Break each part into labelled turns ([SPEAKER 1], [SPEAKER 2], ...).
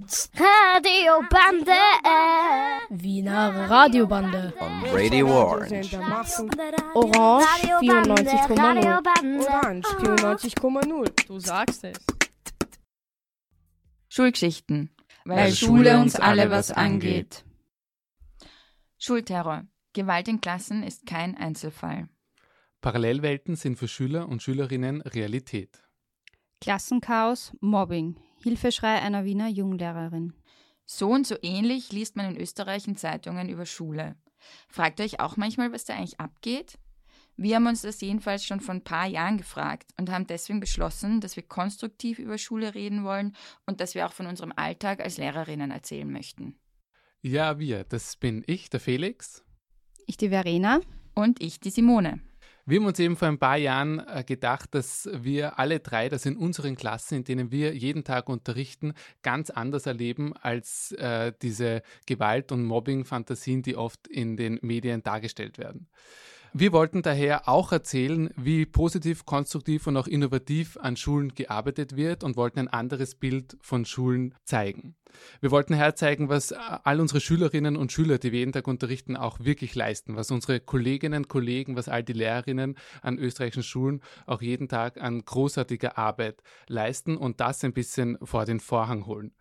[SPEAKER 1] gibt's
[SPEAKER 2] Radiobande.
[SPEAKER 1] Wiener Radiobande.
[SPEAKER 3] On Radio Orange.
[SPEAKER 1] Orange 94,0.
[SPEAKER 4] Orange 94,0.
[SPEAKER 5] Du sagst es.
[SPEAKER 6] Schulgeschichten. Weil,
[SPEAKER 3] Weil
[SPEAKER 6] Schule uns alle was angeht. Schulterror. Gewalt in Klassen ist kein Einzelfall.
[SPEAKER 7] Parallelwelten sind für Schüler und Schülerinnen Realität.
[SPEAKER 8] Klassenchaos, Mobbing, Hilfeschrei einer Wiener Junglehrerin.
[SPEAKER 6] So und so ähnlich liest man in Österreich in Zeitungen über Schule. Fragt ihr euch auch manchmal, was da eigentlich abgeht? Wir haben uns das jedenfalls schon vor ein paar Jahren gefragt und haben deswegen beschlossen, dass wir konstruktiv über Schule reden wollen und dass wir auch von unserem Alltag als Lehrerinnen erzählen möchten.
[SPEAKER 7] Ja, wir, das bin ich, der Felix.
[SPEAKER 8] Ich die Verena.
[SPEAKER 6] Und ich, die Simone.
[SPEAKER 7] Wir haben uns eben vor ein paar Jahren äh, gedacht, dass wir alle drei, das in unseren Klassen, in denen wir jeden Tag unterrichten, ganz anders erleben als äh, diese Gewalt- und Mobbing-Fantasien, die oft in den Medien dargestellt werden. Wir wollten daher auch erzählen, wie positiv, konstruktiv und auch innovativ an Schulen gearbeitet wird und wollten ein anderes Bild von Schulen zeigen. Wir wollten herzeigen, was all unsere Schülerinnen und Schüler, die wir jeden Tag unterrichten, auch wirklich leisten, was unsere Kolleginnen, Kollegen, was all die Lehrerinnen an österreichischen Schulen auch jeden Tag an großartiger Arbeit leisten und das ein bisschen vor den Vorhang holen.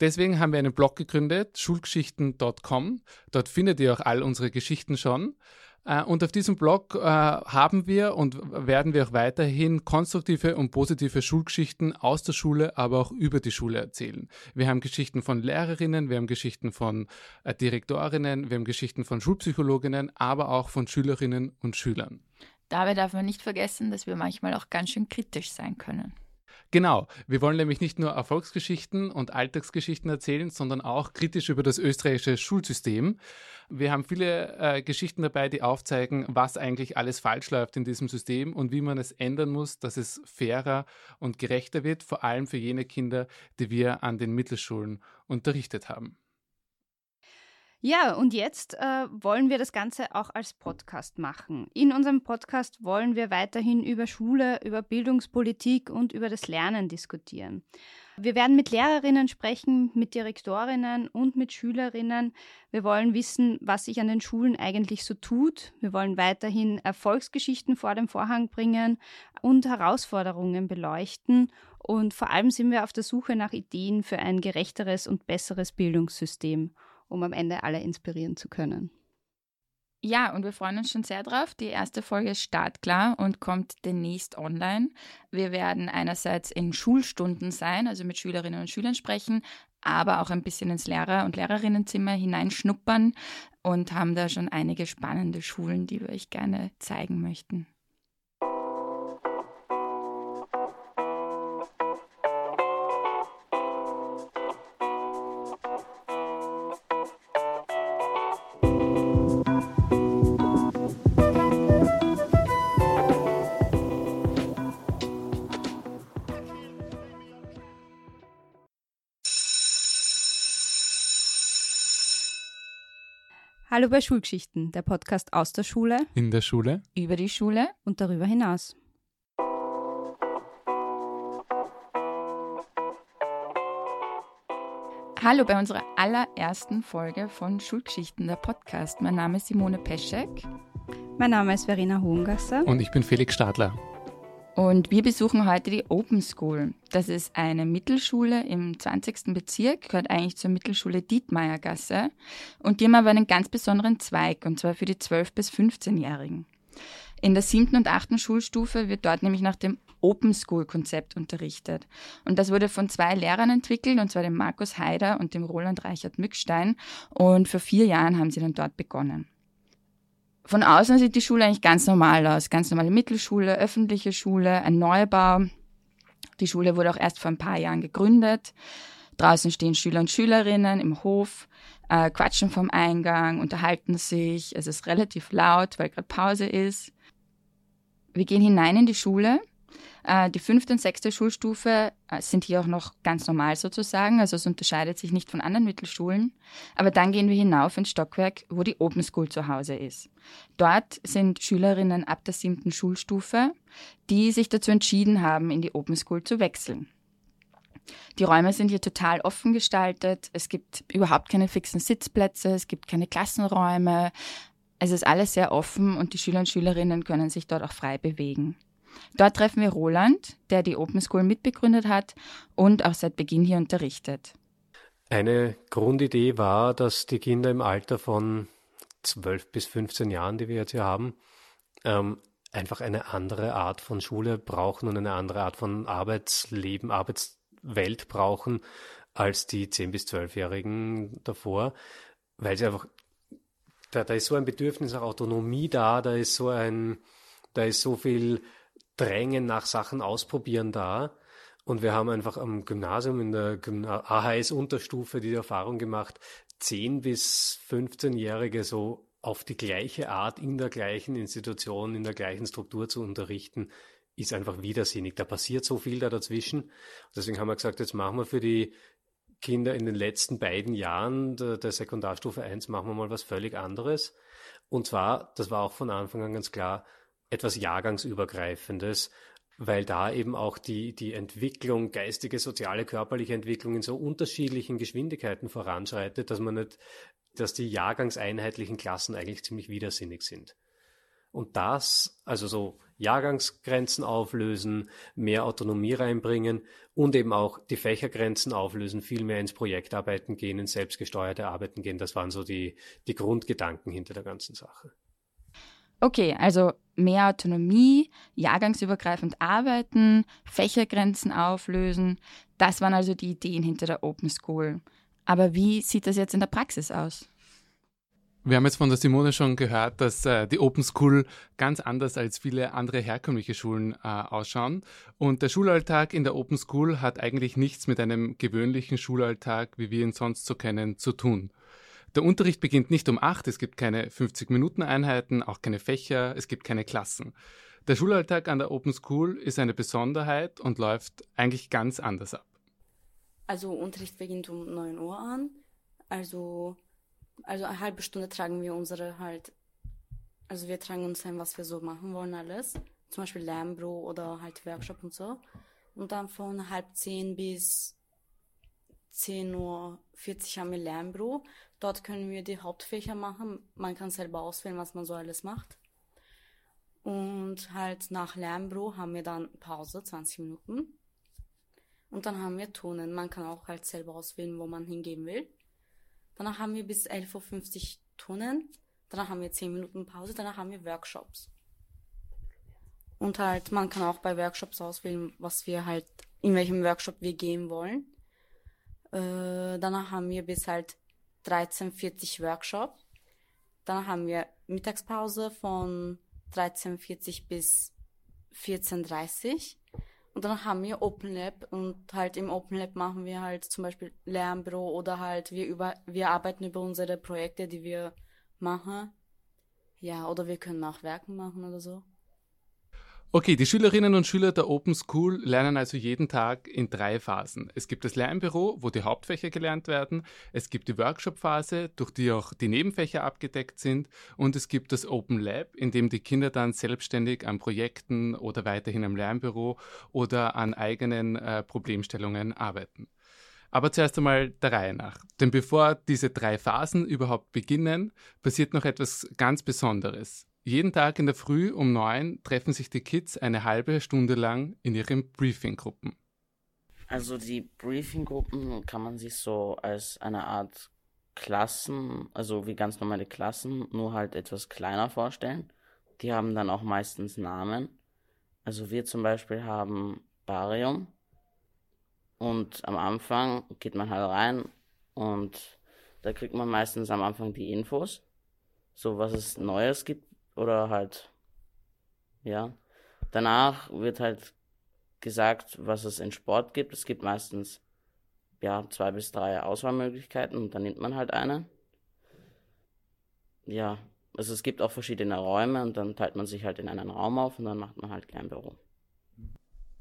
[SPEAKER 7] Deswegen haben wir einen Blog gegründet, schulgeschichten.com. Dort findet ihr auch all unsere Geschichten schon. Äh, Und auf diesem Blog äh, haben wir und werden wir auch weiterhin konstruktive und positive Schulgeschichten aus der Schule, aber auch über die Schule erzählen. Wir haben Geschichten von Lehrerinnen, wir haben Geschichten von äh, Direktorinnen, wir haben Geschichten von Schulpsychologinnen, aber auch von Schülerinnen und Schülern.
[SPEAKER 6] Dabei darf man nicht vergessen, dass wir manchmal auch ganz schön kritisch sein können.
[SPEAKER 7] Genau, wir wollen nämlich nicht nur Erfolgsgeschichten und Alltagsgeschichten erzählen, sondern auch kritisch über das österreichische Schulsystem. Wir haben viele äh, Geschichten dabei, die aufzeigen, was eigentlich alles falsch läuft in diesem System und wie man es ändern muss, dass es fairer und gerechter wird, vor allem für jene Kinder, die wir an den Mittelschulen unterrichtet haben.
[SPEAKER 8] Ja, und jetzt äh, wollen wir das Ganze auch als Podcast machen. In unserem Podcast wollen wir weiterhin über Schule, über Bildungspolitik und über das Lernen diskutieren. Wir werden mit Lehrerinnen sprechen, mit Direktorinnen und mit Schülerinnen. Wir wollen wissen, was sich an den Schulen eigentlich so tut. Wir wollen weiterhin Erfolgsgeschichten vor den Vorhang bringen und Herausforderungen beleuchten. Und vor allem sind wir auf der Suche nach Ideen für ein gerechteres und besseres Bildungssystem um am Ende alle inspirieren zu können.
[SPEAKER 6] Ja, und wir freuen uns schon sehr drauf. Die erste Folge ist startklar und kommt demnächst online. Wir werden einerseits in Schulstunden sein, also mit Schülerinnen und Schülern sprechen, aber auch ein bisschen ins Lehrer- und Lehrerinnenzimmer hineinschnuppern und haben da schon einige spannende Schulen, die wir euch gerne zeigen möchten.
[SPEAKER 8] Hallo bei Schulgeschichten, der Podcast aus der Schule
[SPEAKER 7] In der Schule?
[SPEAKER 6] Über die Schule
[SPEAKER 8] und darüber hinaus.
[SPEAKER 6] Hallo bei unserer allerersten Folge von Schulgeschichten, der Podcast. Mein Name ist Simone Peschek
[SPEAKER 8] Mein Name ist Verena Hohengasser.
[SPEAKER 7] Und ich bin Felix Stadler.
[SPEAKER 6] Und wir besuchen heute die Open School. Das ist eine Mittelschule im 20. Bezirk, gehört eigentlich zur Mittelschule Dietmeiergasse und die haben aber einen ganz besonderen Zweig und zwar für die 12- bis 15-Jährigen. In der siebten und achten Schulstufe wird dort nämlich nach dem Open School Konzept unterrichtet. Und das wurde von zwei Lehrern entwickelt, und zwar dem Markus Haider und dem Roland Reichert Mückstein. Und vor vier Jahren haben sie dann dort begonnen. Von außen sieht die Schule eigentlich ganz normal aus. Ganz normale Mittelschule, öffentliche Schule, ein Neubau. Die Schule wurde auch erst vor ein paar Jahren gegründet. Draußen stehen Schüler und Schülerinnen im Hof, äh, quatschen vom Eingang, unterhalten sich. Es ist relativ laut, weil gerade Pause ist. Wir gehen hinein in die Schule. Äh, die fünfte und sechste Schulstufe äh, sind hier auch noch ganz normal sozusagen, also es unterscheidet sich nicht von anderen Mittelschulen. Aber dann gehen wir hinauf ins Stockwerk, wo die Open School zu Hause ist. Dort sind Schülerinnen ab der siebten Schulstufe, die sich dazu entschieden haben, in die Open School zu wechseln. Die Räume sind hier total offen gestaltet. Es gibt überhaupt keine fixen Sitzplätze, es gibt keine Klassenräume. Es ist alles sehr offen und die Schüler und Schülerinnen können sich dort auch frei bewegen. Dort treffen wir Roland, der die Open School mitbegründet hat und auch seit Beginn hier unterrichtet.
[SPEAKER 2] Eine Grundidee war, dass die Kinder im Alter von 12 bis 15 Jahren, die wir jetzt hier haben, ähm, einfach eine andere Art von Schule brauchen und eine andere Art von Arbeitsleben, Arbeitswelt brauchen als die 10- bis 12-Jährigen davor, weil sie einfach, da, da ist so ein Bedürfnis nach Autonomie da, da ist so ein, da ist so viel Drängen nach Sachen ausprobieren da. Und wir haben einfach am Gymnasium in der AHS-Unterstufe die Erfahrung gemacht, 10 bis 15-Jährige so auf die gleiche Art in der gleichen Institution, in der gleichen Struktur zu unterrichten, ist einfach widersinnig. Da passiert so viel da dazwischen. Deswegen haben wir gesagt, jetzt machen wir für die Kinder in den letzten beiden Jahren der, der Sekundarstufe 1 machen wir mal was völlig anderes. Und zwar, das war auch von Anfang an ganz klar, etwas Jahrgangsübergreifendes, weil da eben auch die, die Entwicklung, geistige, soziale, körperliche Entwicklung in so unterschiedlichen Geschwindigkeiten voranschreitet, dass man nicht, dass die jahrgangseinheitlichen Klassen eigentlich ziemlich widersinnig sind. Und das, also so Jahrgangsgrenzen auflösen, mehr Autonomie reinbringen und eben auch die Fächergrenzen auflösen, viel mehr ins Projektarbeiten gehen, ins selbstgesteuerte Arbeiten gehen, das waren so die, die Grundgedanken hinter der ganzen Sache.
[SPEAKER 6] Okay, also mehr Autonomie, jahrgangsübergreifend arbeiten, Fächergrenzen auflösen. Das waren also die Ideen hinter der Open School. Aber wie sieht das jetzt in der Praxis aus?
[SPEAKER 7] Wir haben jetzt von der Simone schon gehört, dass äh, die Open School ganz anders als viele andere herkömmliche Schulen äh, ausschauen. Und der Schulalltag in der Open School hat eigentlich nichts mit einem gewöhnlichen Schulalltag, wie wir ihn sonst so kennen, zu tun. Der Unterricht beginnt nicht um acht, es gibt keine 50-Minuten-Einheiten, auch keine Fächer, es gibt keine Klassen. Der Schulalltag an der Open School ist eine Besonderheit und läuft eigentlich ganz anders ab.
[SPEAKER 3] Also Unterricht beginnt um 9 Uhr an. Also, also eine halbe Stunde tragen wir unsere halt, also wir tragen uns ein, was wir so machen wollen alles. Zum Beispiel Lernbüro oder halt Workshop und so. Und dann von halb zehn bis 10.40 Uhr haben wir Lernbüro. Dort können wir die Hauptfächer machen. Man kann selber auswählen, was man so alles macht. Und halt nach Lernbüro haben wir dann Pause, 20 Minuten. Und dann haben wir Turnen. Man kann auch halt selber auswählen, wo man hingehen will. Danach haben wir bis 11.50 Uhr Turnen. Danach haben wir 10 Minuten Pause. Danach haben wir Workshops. Und halt, man kann auch bei Workshops auswählen, was wir halt, in welchem Workshop wir gehen wollen. Äh, danach haben wir bis halt 13.40 Workshop. Dann haben wir Mittagspause von 13.40 bis 14.30 und dann haben wir Open Lab und halt im Open Lab machen wir halt zum Beispiel Lernbüro oder halt wir über wir arbeiten über unsere Projekte, die wir machen. Ja, oder wir können auch Werken machen oder so.
[SPEAKER 7] Okay, die Schülerinnen und Schüler der Open School lernen also jeden Tag in drei Phasen. Es gibt das Lernbüro, wo die Hauptfächer gelernt werden, es gibt die Workshop-Phase, durch die auch die Nebenfächer abgedeckt sind, und es gibt das Open Lab, in dem die Kinder dann selbstständig an Projekten oder weiterhin am Lernbüro oder an eigenen äh, Problemstellungen arbeiten. Aber zuerst einmal der Reihe nach. Denn bevor diese drei Phasen überhaupt beginnen, passiert noch etwas ganz Besonderes. Jeden Tag in der Früh um neun treffen sich die Kids eine halbe Stunde lang in ihren Briefinggruppen.
[SPEAKER 5] Also die Briefinggruppen kann man sich so als eine Art Klassen, also wie ganz normale Klassen, nur halt etwas kleiner vorstellen. Die haben dann auch meistens Namen. Also wir zum Beispiel haben Barium. Und am Anfang geht man halt rein und da kriegt man meistens am Anfang die Infos, so was es Neues gibt oder halt, ja. Danach wird halt gesagt, was es in Sport gibt. Es gibt meistens, ja, zwei bis drei Auswahlmöglichkeiten und dann nimmt man halt eine. Ja, also es gibt auch verschiedene Räume und dann teilt man sich halt in einen Raum auf und dann macht man halt kein Büro.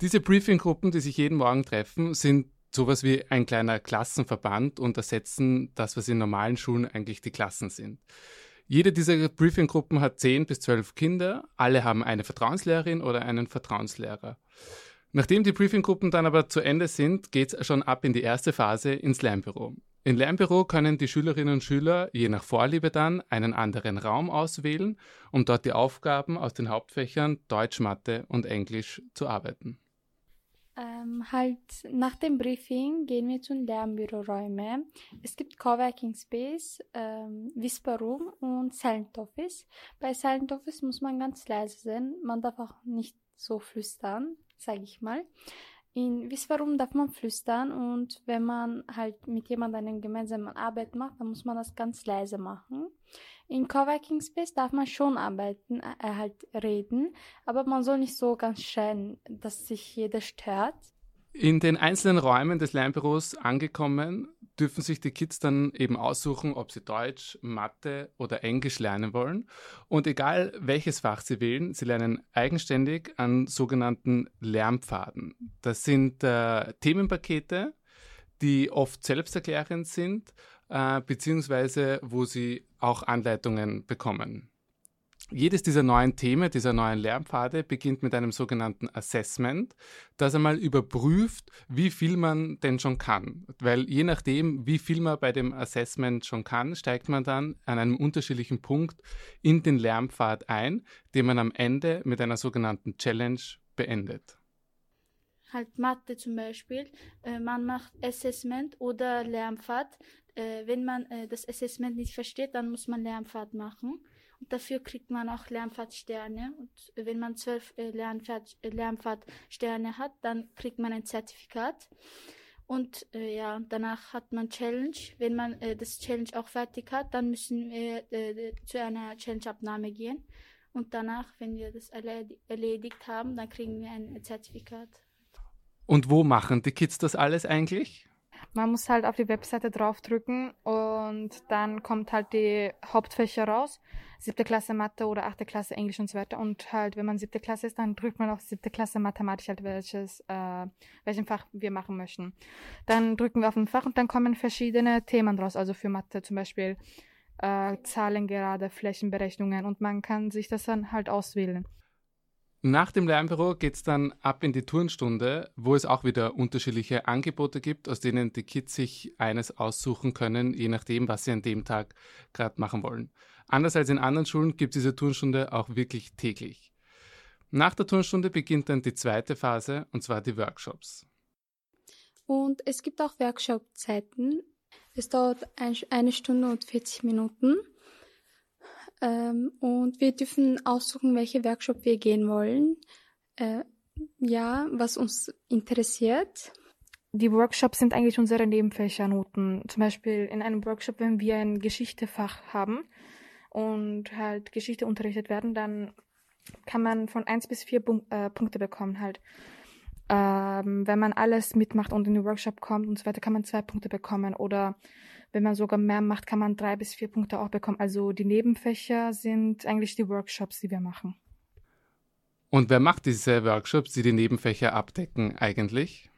[SPEAKER 7] Diese Briefinggruppen, die sich jeden Morgen treffen, sind sowas wie ein kleiner Klassenverband und ersetzen das, was in normalen Schulen eigentlich die Klassen sind. Jede dieser Briefinggruppen hat zehn bis zwölf Kinder. Alle haben eine Vertrauenslehrerin oder einen Vertrauenslehrer. Nachdem die Briefinggruppen dann aber zu Ende sind, geht es schon ab in die erste Phase ins Lernbüro. In Lernbüro können die Schülerinnen und Schüler je nach Vorliebe dann einen anderen Raum auswählen, um dort die Aufgaben aus den Hauptfächern Deutsch, Mathe und Englisch zu arbeiten.
[SPEAKER 9] Ähm, halt nach dem Briefing gehen wir zu den Lernbüroräumen. Es gibt Coworking Space, ähm, Whisper Room und Silent Office. Bei Silent Office muss man ganz leise sein. Man darf auch nicht so flüstern, sage ich mal. In Whisperum darf man flüstern und wenn man halt mit jemandem eine gemeinsame Arbeit macht, dann muss man das ganz leise machen. In Coworking Space darf man schon arbeiten, äh, halt reden, aber man soll nicht so ganz schreien, dass sich jeder stört.
[SPEAKER 7] In den einzelnen Räumen des Lernbüros angekommen, dürfen sich die Kids dann eben aussuchen, ob sie Deutsch, Mathe oder Englisch lernen wollen. Und egal welches Fach sie wählen, sie lernen eigenständig an sogenannten Lernpfaden. Das sind äh, Themenpakete, die oft selbsterklärend sind, äh, beziehungsweise wo sie auch Anleitungen bekommen. Jedes dieser neuen Themen, dieser neuen Lernpfade beginnt mit einem sogenannten Assessment, das einmal überprüft, wie viel man denn schon kann. Weil je nachdem, wie viel man bei dem Assessment schon kann, steigt man dann an einem unterschiedlichen Punkt in den Lernpfad ein, den man am Ende mit einer sogenannten Challenge beendet.
[SPEAKER 9] Halt Mathe zum Beispiel. Äh, man macht Assessment oder Lernpfad. Äh, wenn man äh, das Assessment nicht versteht, dann muss man Lernpfad machen. Dafür kriegt man auch Lernpfadsterne. Und wenn man zwölf äh, Lernpfad, äh, Lernpfadsterne hat, dann kriegt man ein Zertifikat. Und äh, ja, danach hat man Challenge. Wenn man äh, das Challenge auch fertig hat, dann müssen wir äh, zu einer Challenge-Abnahme gehen. Und danach, wenn wir das erledigt haben, dann kriegen wir ein Zertifikat.
[SPEAKER 7] Und wo machen die Kids das alles eigentlich?
[SPEAKER 10] Man muss halt auf die Webseite draufdrücken und dann kommt halt die Hauptfächer raus. Siebte Klasse Mathe oder achte Klasse Englisch und so weiter. Und halt, wenn man siebte Klasse ist, dann drückt man auf siebte Klasse Mathematik halt welches, äh, welchen Fach wir machen möchten. Dann drücken wir auf ein Fach und dann kommen verschiedene Themen raus. Also für Mathe zum Beispiel äh, Zahlen gerade, Flächenberechnungen und man kann sich das dann halt auswählen.
[SPEAKER 7] Nach dem Lernbüro geht es dann ab in die Turnstunde, wo es auch wieder unterschiedliche Angebote gibt, aus denen die Kids sich eines aussuchen können, je nachdem, was sie an dem Tag gerade machen wollen. Anders als in anderen Schulen gibt es diese Turnstunde auch wirklich täglich. Nach der Turnstunde beginnt dann die zweite Phase, und zwar die Workshops.
[SPEAKER 9] Und es gibt auch Workshop-Zeiten. Es dauert eine Stunde und 40 Minuten. Ähm, und wir dürfen aussuchen, welche Workshop wir gehen wollen. Äh, ja, was uns interessiert.
[SPEAKER 10] Die Workshops sind eigentlich unsere Nebenfächernoten. Zum Beispiel in einem Workshop, wenn wir ein Geschichtefach haben und halt Geschichte unterrichtet werden, dann kann man von eins bis vier Punk äh, Punkte bekommen halt. Ähm, wenn man alles mitmacht und in den Workshop kommt und so weiter, kann man zwei Punkte bekommen. Oder wenn man sogar mehr macht, kann man drei bis vier Punkte auch bekommen. Also die Nebenfächer sind eigentlich die Workshops, die wir machen.
[SPEAKER 7] Und wer macht diese Workshops, die die Nebenfächer abdecken eigentlich?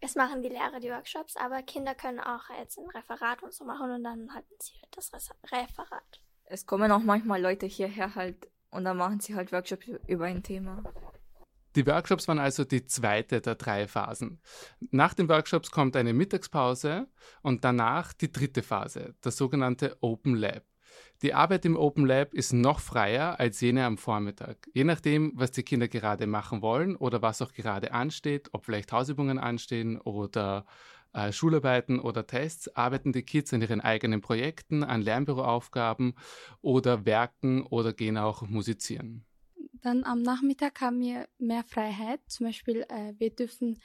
[SPEAKER 11] Es machen die Lehrer die Workshops, aber Kinder können auch jetzt ein Referat und so machen und dann halten sie halt das Referat.
[SPEAKER 12] Es kommen auch manchmal Leute hierher halt und dann machen sie halt Workshops über ein Thema.
[SPEAKER 7] Die Workshops waren also die zweite der drei Phasen. Nach den Workshops kommt eine Mittagspause und danach die dritte Phase, das sogenannte Open Lab. Die Arbeit im Open Lab ist noch freier als jene am Vormittag. Je nachdem, was die Kinder gerade machen wollen oder was auch gerade ansteht, ob vielleicht Hausübungen anstehen oder äh, Schularbeiten oder Tests, arbeiten die Kids an ihren eigenen Projekten, an Lernbüroaufgaben oder Werken oder gehen auch musizieren.
[SPEAKER 9] Dann am Nachmittag haben wir mehr Freiheit. Zum Beispiel, äh, wir dürfen,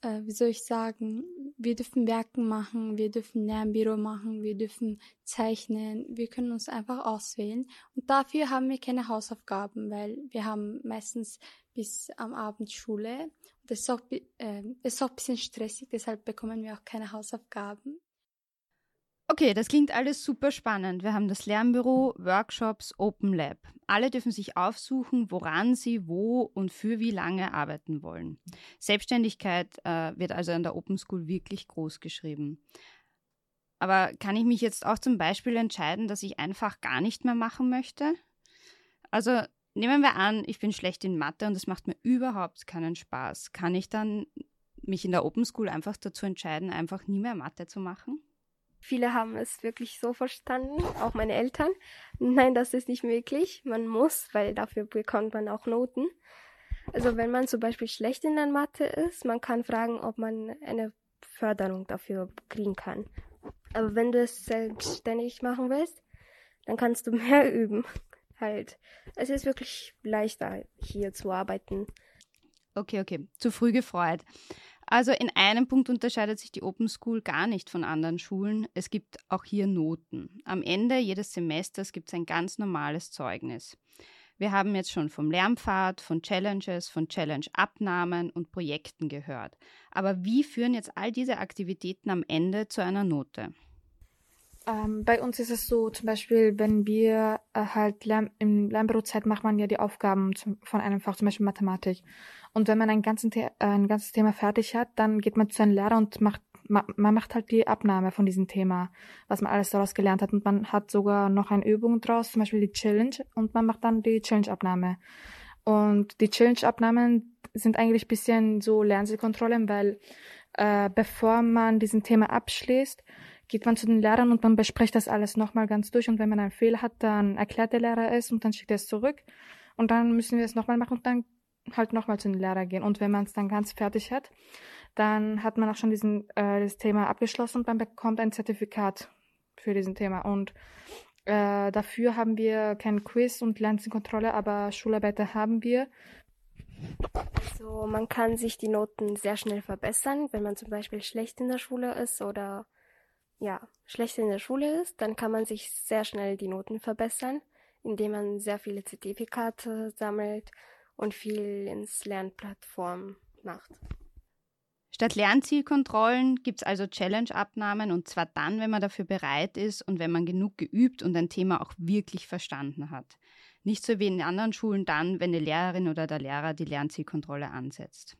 [SPEAKER 9] äh, wie soll ich sagen, wir dürfen Werken machen, wir dürfen Lernbüro machen, wir dürfen zeichnen, wir können uns einfach auswählen. Und dafür haben wir keine Hausaufgaben, weil wir haben meistens bis am Abend Schule. Das ist auch, äh, ist auch ein bisschen stressig, deshalb bekommen wir auch keine Hausaufgaben.
[SPEAKER 8] Okay, das klingt alles super spannend. Wir haben das Lernbüro, Workshops, Open Lab. Alle dürfen sich aufsuchen, woran sie wo und für wie lange arbeiten wollen. Selbstständigkeit äh, wird also an der Open School wirklich groß geschrieben. Aber kann ich mich jetzt auch zum Beispiel entscheiden, dass ich einfach gar nicht mehr machen möchte? Also nehmen wir an, ich bin schlecht in Mathe und es macht mir überhaupt keinen Spaß. Kann ich dann mich in der Open School einfach dazu entscheiden, einfach nie mehr Mathe zu machen?
[SPEAKER 13] Viele haben es wirklich so verstanden, auch meine Eltern. Nein, das ist nicht möglich. Man muss, weil dafür bekommt man auch Noten. Also wenn man zum Beispiel schlecht in der Mathe ist, man kann fragen, ob man eine Förderung dafür kriegen kann. Aber wenn du es selbstständig machen willst, dann kannst du mehr üben. Halt. Es ist wirklich leichter, hier zu arbeiten.
[SPEAKER 8] Okay, okay. Zu früh gefreut. Also in einem Punkt unterscheidet sich die Open School gar nicht von anderen Schulen. Es gibt auch hier Noten. Am Ende jedes Semesters gibt es ein ganz normales Zeugnis. Wir haben jetzt schon vom Lernpfad, von Challenges, von Challenge-Abnahmen und Projekten gehört. Aber wie führen jetzt all diese Aktivitäten am Ende zu einer Note?
[SPEAKER 10] Ähm, bei uns ist es so, zum Beispiel, wenn wir äh, halt Lern im Lernbürozeit macht man ja die Aufgaben zum, von einem Fach, zum Beispiel Mathematik. Und wenn man ein, ganzen äh, ein ganzes Thema fertig hat, dann geht man zu seinem Lehrer und macht ma man macht halt die Abnahme von diesem Thema, was man alles daraus gelernt hat. Und man hat sogar noch eine Übung draus, zum Beispiel die Challenge, und man macht dann die Challenge-Abnahme. Und die Challenge-Abnahmen sind eigentlich bisschen so Lernzielkontrollen, weil äh, bevor man diesen Thema abschließt, geht man zu den Lehrern und man bespricht das alles nochmal ganz durch und wenn man einen Fehler hat, dann erklärt der Lehrer es und dann schickt er es zurück. Und dann müssen wir es nochmal machen und dann halt nochmal zu den Lehrer gehen. Und wenn man es dann ganz fertig hat, dann hat man auch schon diesen äh, das Thema abgeschlossen und man bekommt ein Zertifikat für diesen Thema. Und äh, dafür haben wir kein Quiz und Lernzielkontrolle, aber Schularbeiter haben wir.
[SPEAKER 13] So, man kann sich die Noten sehr schnell verbessern, wenn man zum Beispiel schlecht in der Schule ist oder ja, schlecht in der Schule ist, dann kann man sich sehr schnell die Noten verbessern, indem man sehr viele Zertifikate sammelt und viel ins Lernplattform macht.
[SPEAKER 8] Statt Lernzielkontrollen gibt es also Challenge-Abnahmen und zwar dann, wenn man dafür bereit ist und wenn man genug geübt und ein Thema auch wirklich verstanden hat. Nicht so wie in anderen Schulen dann, wenn die Lehrerin oder der Lehrer die Lernzielkontrolle ansetzt.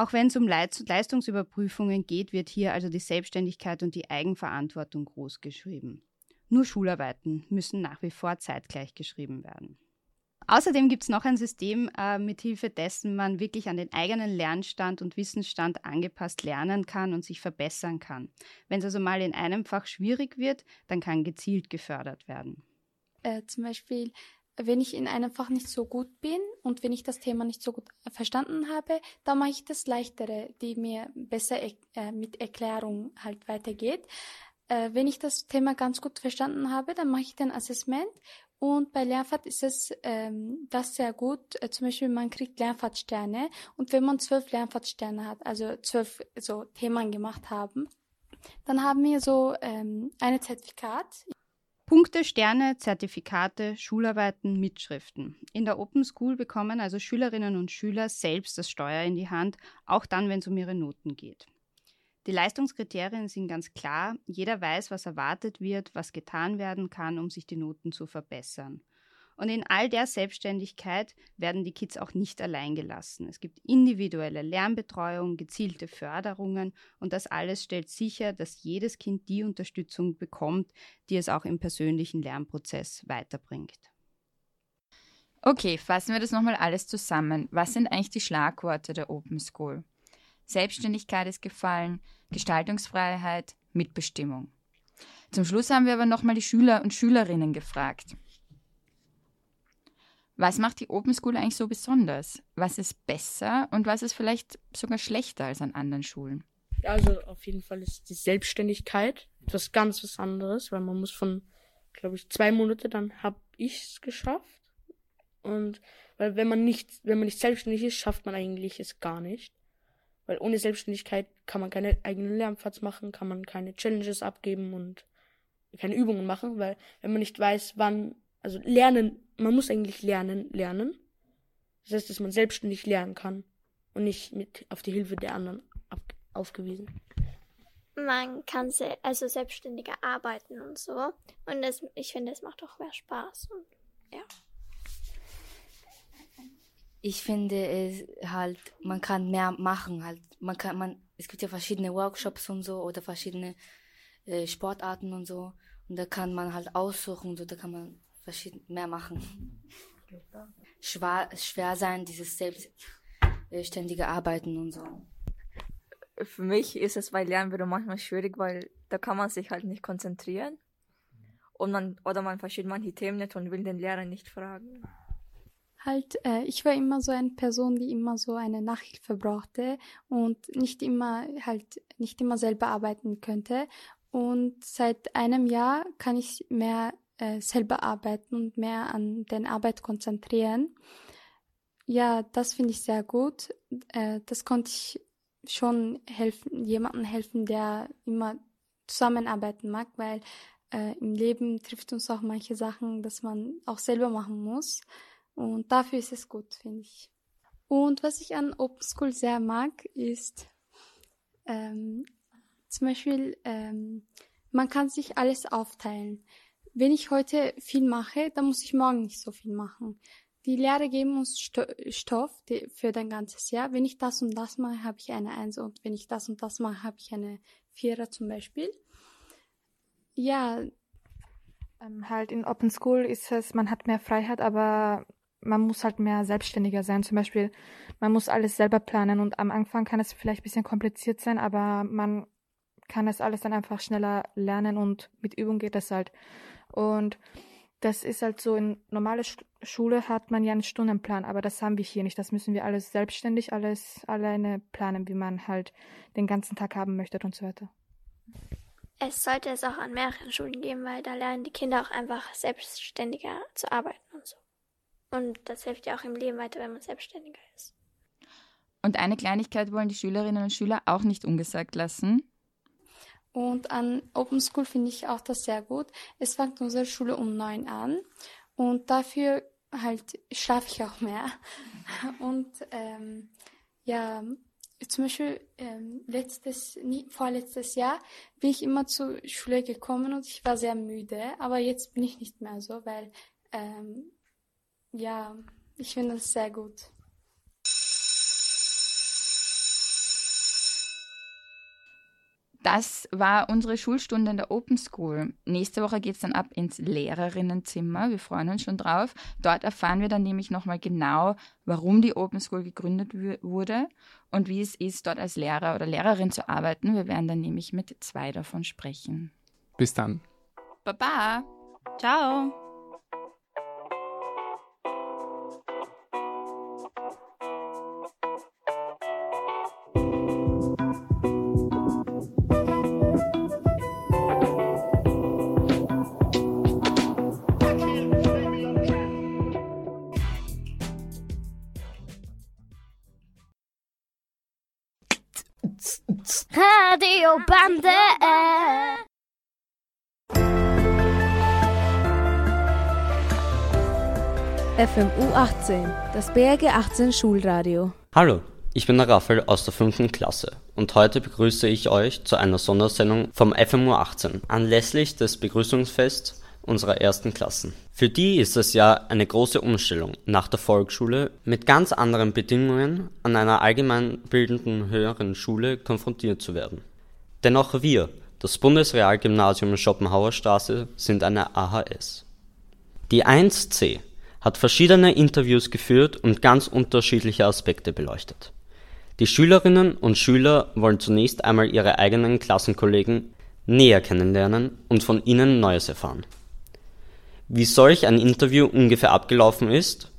[SPEAKER 8] Auch wenn es um Leistungsüberprüfungen geht, wird hier also die Selbstständigkeit und die Eigenverantwortung groß geschrieben. Nur Schularbeiten müssen nach wie vor zeitgleich geschrieben werden. Außerdem gibt es noch ein System, äh, mit Hilfe dessen man wirklich an den eigenen Lernstand und Wissensstand angepasst lernen kann und sich verbessern kann. Wenn es also mal in einem Fach schwierig wird, dann kann gezielt gefördert werden.
[SPEAKER 9] Äh, zum Beispiel wenn ich in einem Fach nicht so gut bin und wenn ich das Thema nicht so gut verstanden habe, dann mache ich das leichtere, die mir besser äh, mit Erklärung halt weitergeht. Äh, wenn ich das Thema ganz gut verstanden habe, dann mache ich den Assessment und bei Lernfahrt ist es ähm, das sehr gut. Äh, zum Beispiel man kriegt Lernfahrtsterne und wenn man zwölf Lernfahrtsterne hat, also zwölf so Themen gemacht haben, dann haben wir so ähm, ein Zertifikat.
[SPEAKER 8] Punkte, Sterne, Zertifikate, Schularbeiten, Mitschriften. In der Open School bekommen also Schülerinnen und Schüler selbst das Steuer in die Hand, auch dann, wenn es um ihre Noten geht. Die Leistungskriterien sind ganz klar. Jeder weiß, was erwartet wird, was getan werden kann, um sich die Noten zu verbessern. Und in all der Selbstständigkeit werden die Kids auch nicht allein gelassen. Es gibt individuelle Lernbetreuung, gezielte Förderungen und das alles stellt sicher, dass jedes Kind die Unterstützung bekommt, die es auch im persönlichen Lernprozess weiterbringt.
[SPEAKER 6] Okay, fassen wir das nochmal alles zusammen. Was sind eigentlich die Schlagworte der Open School? Selbstständigkeit ist gefallen, Gestaltungsfreiheit, Mitbestimmung. Zum Schluss haben wir aber nochmal die Schüler und Schülerinnen gefragt. Was macht die Open School eigentlich so besonders? Was ist besser und was ist vielleicht sogar schlechter als an anderen Schulen?
[SPEAKER 14] Also auf jeden Fall ist die Selbstständigkeit etwas ganz was anderes, weil man muss von, glaube ich, zwei Monate, dann habe ich es geschafft. Und weil wenn man nicht, wenn man nicht selbstständig ist, schafft man eigentlich es gar nicht. Weil ohne Selbstständigkeit kann man keine eigenen Lernpfad machen, kann man keine Challenges abgeben und keine Übungen machen, weil wenn man nicht weiß, wann, also lernen man muss eigentlich lernen, lernen. Das heißt, dass man selbstständig lernen kann und nicht mit auf die Hilfe der anderen ab, aufgewiesen.
[SPEAKER 11] Man kann se also selbstständiger arbeiten und so. Und das, ich finde, es macht auch mehr Spaß. Und, ja.
[SPEAKER 3] Ich finde es halt, man kann mehr machen. Halt, man kann, man, es gibt ja verschiedene Workshops und so oder verschiedene äh, Sportarten und so. Und da kann man halt aussuchen, so da kann man verschieden mehr machen. schwer, schwer sein, dieses selbstständige Arbeiten und so.
[SPEAKER 12] Für mich ist es bei Lernbüro manchmal schwierig, weil da kann man sich halt nicht konzentrieren. Und man, oder man versteht manche Themen nicht und will den Lehrer nicht fragen.
[SPEAKER 9] Halt, äh, ich war immer so eine Person, die immer so eine Nachhilfe brauchte und nicht immer halt nicht immer selber arbeiten könnte. Und seit einem Jahr kann ich mehr äh, selber arbeiten und mehr an den Arbeit konzentrieren. Ja, das finde ich sehr gut. Äh, das konnte ich schon helfen, jemandem helfen, der immer zusammenarbeiten mag, weil äh, im Leben trifft uns auch manche Sachen, dass man auch selber machen muss. Und dafür ist es gut, finde ich. Und was ich an Open School sehr mag, ist ähm, zum Beispiel, ähm, man kann sich alles aufteilen. Wenn ich heute viel mache, dann muss ich morgen nicht so viel machen. Die Lehrer geben uns Sto Stoff für dein ganzes Jahr. Wenn ich das und das mache, habe ich eine Eins und wenn ich das und das mache, habe ich eine Vierer zum Beispiel. Ja.
[SPEAKER 10] Ähm, halt in Open School ist es, man hat mehr Freiheit, aber man muss halt mehr selbstständiger sein. Zum Beispiel, man muss alles selber planen und am Anfang kann es vielleicht ein bisschen kompliziert sein, aber man kann es alles dann einfach schneller lernen und mit Übung geht das halt. Und das ist halt so, in normale Schule hat man ja einen Stundenplan, aber das haben wir hier nicht. Das müssen wir alles selbstständig, alles alleine planen, wie man halt den ganzen Tag haben möchte und so weiter.
[SPEAKER 11] Es sollte es auch an mehreren Schulen geben, weil da lernen die Kinder auch einfach selbstständiger zu arbeiten und so. Und das hilft ja auch im Leben weiter, wenn man selbstständiger ist.
[SPEAKER 6] Und eine Kleinigkeit wollen die Schülerinnen und Schüler auch nicht ungesagt lassen.
[SPEAKER 9] Und an Open School finde ich auch das sehr gut. Es fängt unsere Schule um neun an und dafür halt schlafe ich auch mehr. Und ähm, ja, zum Beispiel ähm, letztes, nie, vorletztes Jahr bin ich immer zur Schule gekommen und ich war sehr müde, aber jetzt bin ich nicht mehr so, weil ähm, ja, ich finde das sehr gut.
[SPEAKER 6] Das war unsere Schulstunde in der Open School. Nächste Woche geht es dann ab ins Lehrerinnenzimmer. Wir freuen uns schon drauf. Dort erfahren wir dann nämlich nochmal genau, warum die Open School gegründet wurde und wie es ist, dort als Lehrer oder Lehrerin zu arbeiten. Wir werden dann nämlich mit zwei davon sprechen.
[SPEAKER 7] Bis dann.
[SPEAKER 6] Baba.
[SPEAKER 8] Ciao.
[SPEAKER 1] Radiobande. FMU 18, das BRG 18 Schulradio.
[SPEAKER 15] Hallo, ich bin der Raphael aus der 5. Klasse und heute begrüße ich euch zu einer Sondersendung vom FMU 18 anlässlich des Begrüßungsfests unserer ersten Klassen. Für die ist es ja eine große Umstellung, nach der Volksschule mit ganz anderen Bedingungen an einer allgemeinbildenden höheren Schule konfrontiert zu werden. Denn auch wir, das Bundesrealgymnasium Schopenhauer Straße, sind eine AHS. Die 1C hat verschiedene Interviews geführt und ganz unterschiedliche Aspekte beleuchtet. Die Schülerinnen und Schüler wollen zunächst einmal ihre eigenen Klassenkollegen näher kennenlernen und von ihnen Neues erfahren. Wie solch ein Interview ungefähr abgelaufen ist,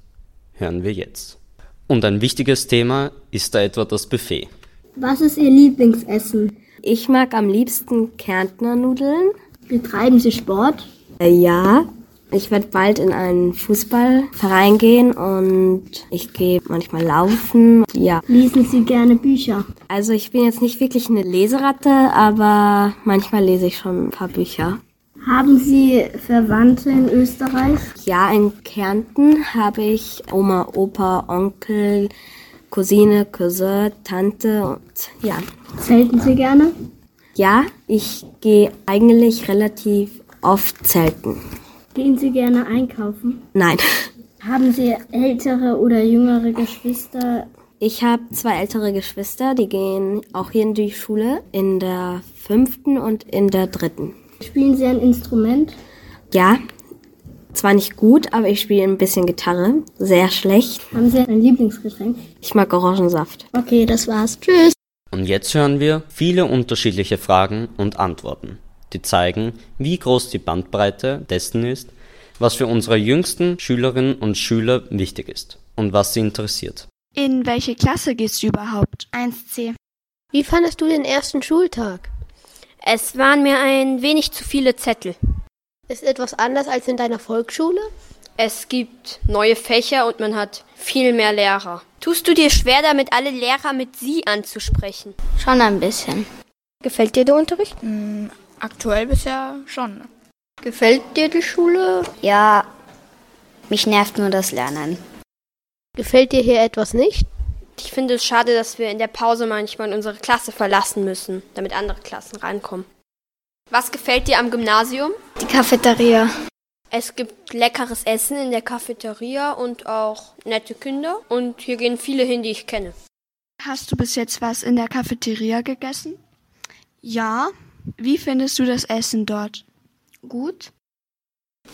[SPEAKER 15] hören wir jetzt. Und ein wichtiges Thema ist da etwa das Buffet.
[SPEAKER 16] Was ist Ihr Lieblingsessen?
[SPEAKER 17] Ich mag am liebsten Kärntner Nudeln.
[SPEAKER 16] Betreiben Sie Sport?
[SPEAKER 17] Äh, ja, ich werde bald in einen Fußballverein gehen und ich gehe manchmal laufen. Ja.
[SPEAKER 16] Lesen Sie gerne Bücher?
[SPEAKER 17] Also ich bin jetzt nicht wirklich eine Leseratte, aber manchmal lese ich schon ein paar Bücher.
[SPEAKER 16] Haben Sie Verwandte in Österreich?
[SPEAKER 17] Ja, in Kärnten habe ich Oma, Opa, Onkel, Cousine, Cousin, Tante und ja.
[SPEAKER 16] Zelten Sie gerne?
[SPEAKER 17] Ja, ich gehe eigentlich relativ oft zelten.
[SPEAKER 16] Gehen Sie gerne einkaufen?
[SPEAKER 17] Nein.
[SPEAKER 16] Haben Sie ältere oder jüngere Geschwister?
[SPEAKER 17] Ich habe zwei ältere Geschwister, die gehen auch hier in die Schule, in der fünften und in der dritten.
[SPEAKER 16] Spielen Sie ein Instrument?
[SPEAKER 17] Ja, Zwar nicht gut, aber ich spiele ein bisschen Gitarre. Sehr schlecht.
[SPEAKER 16] Haben Sie ein Lieblingsgetränk?
[SPEAKER 17] Ich mag Orangensaft.
[SPEAKER 16] Okay, das war's. Tschüss.
[SPEAKER 15] Und jetzt hören wir viele unterschiedliche Fragen und Antworten, die zeigen, wie groß die Bandbreite dessen ist, was für unsere jüngsten Schülerinnen und Schüler wichtig ist und was sie interessiert.
[SPEAKER 18] In welche Klasse gehst du überhaupt?
[SPEAKER 19] 1c.
[SPEAKER 20] Wie fandest du den ersten Schultag?
[SPEAKER 19] Es waren mir ein wenig zu viele Zettel.
[SPEAKER 20] Ist etwas anders als in deiner Volksschule?
[SPEAKER 19] Es gibt neue Fächer und man hat viel mehr Lehrer. Tust du dir schwer damit, alle Lehrer mit Sie anzusprechen?
[SPEAKER 16] Schon ein bisschen.
[SPEAKER 20] Gefällt dir der Unterricht?
[SPEAKER 18] Mm, aktuell bisher schon.
[SPEAKER 20] Gefällt dir die Schule?
[SPEAKER 16] Ja, mich nervt nur das Lernen.
[SPEAKER 20] Gefällt dir hier etwas nicht?
[SPEAKER 19] Ich finde es schade, dass wir in der Pause manchmal unsere Klasse verlassen müssen, damit andere Klassen reinkommen. Was gefällt dir am Gymnasium?
[SPEAKER 16] Die Cafeteria.
[SPEAKER 19] Es gibt leckeres Essen in der Cafeteria und auch nette Kinder. Und hier gehen viele hin, die ich kenne.
[SPEAKER 18] Hast du bis jetzt was in der Cafeteria gegessen? Ja. Wie findest du das Essen dort? Gut.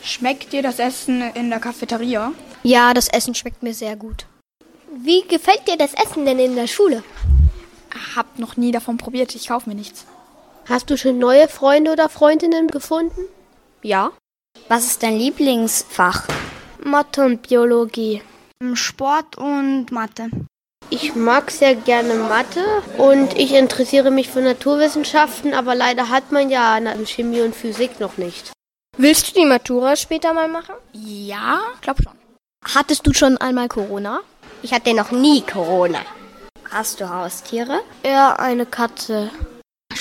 [SPEAKER 18] Schmeckt dir das Essen in der Cafeteria?
[SPEAKER 20] Ja, das Essen schmeckt mir sehr gut. Wie gefällt dir das Essen denn in der Schule?
[SPEAKER 18] Hab noch nie davon probiert, ich kaufe mir nichts.
[SPEAKER 20] Hast du schon neue Freunde oder Freundinnen gefunden?
[SPEAKER 19] Ja.
[SPEAKER 16] Was ist dein Lieblingsfach?
[SPEAKER 20] Mathe und Biologie.
[SPEAKER 18] Sport und Mathe.
[SPEAKER 20] Ich mag sehr gerne Mathe und ich interessiere mich für Naturwissenschaften, aber leider hat man ja Chemie und Physik noch nicht. Willst du die Matura später mal machen?
[SPEAKER 18] Ja, glaub schon.
[SPEAKER 20] Hattest du schon einmal Corona? Ich hatte noch nie Corona.
[SPEAKER 16] Hast du Haustiere?
[SPEAKER 20] Ja, eine Katze.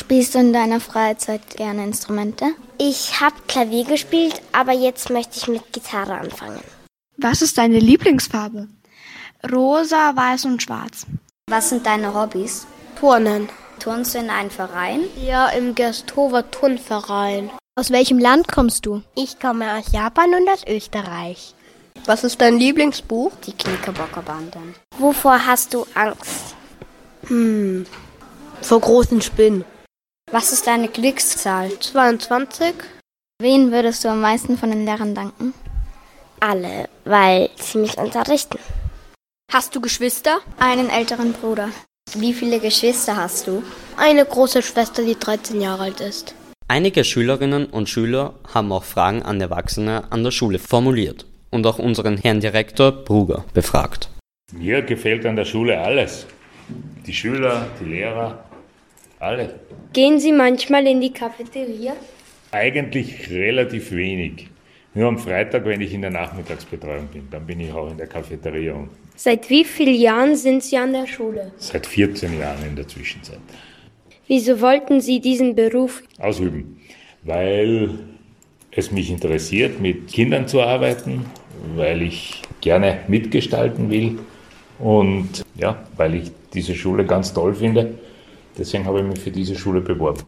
[SPEAKER 16] Spielst du in deiner Freizeit gerne Instrumente?
[SPEAKER 11] Ich habe Klavier gespielt, aber jetzt möchte ich mit Gitarre anfangen.
[SPEAKER 18] Was ist deine Lieblingsfarbe? Rosa, weiß und schwarz.
[SPEAKER 16] Was sind deine Hobbys?
[SPEAKER 20] Turnen.
[SPEAKER 16] Turnst du in einem Verein?
[SPEAKER 20] Ja, im Gersthofer Turnverein.
[SPEAKER 11] Aus welchem Land kommst du?
[SPEAKER 20] Ich komme aus Japan und aus Österreich. Was ist dein Lieblingsbuch?
[SPEAKER 16] Die Knickerbockerbanden.
[SPEAKER 11] Wovor hast du Angst?
[SPEAKER 20] Hm, vor großen Spinnen.
[SPEAKER 16] Was ist deine Glückszahl?
[SPEAKER 20] 22.
[SPEAKER 16] Wen würdest du am meisten von den Lehrern danken?
[SPEAKER 11] Alle, weil sie mich unterrichten.
[SPEAKER 19] Hast du Geschwister?
[SPEAKER 16] Einen älteren Bruder. Wie viele Geschwister hast du?
[SPEAKER 20] Eine große Schwester, die 13 Jahre alt ist.
[SPEAKER 15] Einige Schülerinnen und Schüler haben auch Fragen an Erwachsene an der Schule formuliert und auch unseren Herrn Direktor Bruger befragt.
[SPEAKER 21] Mir gefällt an der Schule alles. Die Schüler, die Lehrer, alle.
[SPEAKER 20] Gehen Sie manchmal in die Cafeteria?
[SPEAKER 21] Eigentlich relativ wenig. Nur am Freitag, wenn ich in der Nachmittagsbetreuung bin, dann bin ich auch in der Cafeteria.
[SPEAKER 20] Seit wie vielen Jahren sind Sie an der Schule?
[SPEAKER 21] Seit 14 Jahren in der Zwischenzeit.
[SPEAKER 20] Wieso wollten Sie diesen Beruf
[SPEAKER 21] ausüben? Weil es mich interessiert, mit Kindern zu arbeiten, weil ich gerne mitgestalten will und ja, weil ich diese Schule ganz toll finde. Deswegen habe ich mich für diese Schule beworben.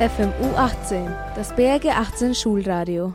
[SPEAKER 1] FMU 18, das BRG 18 Schulradio.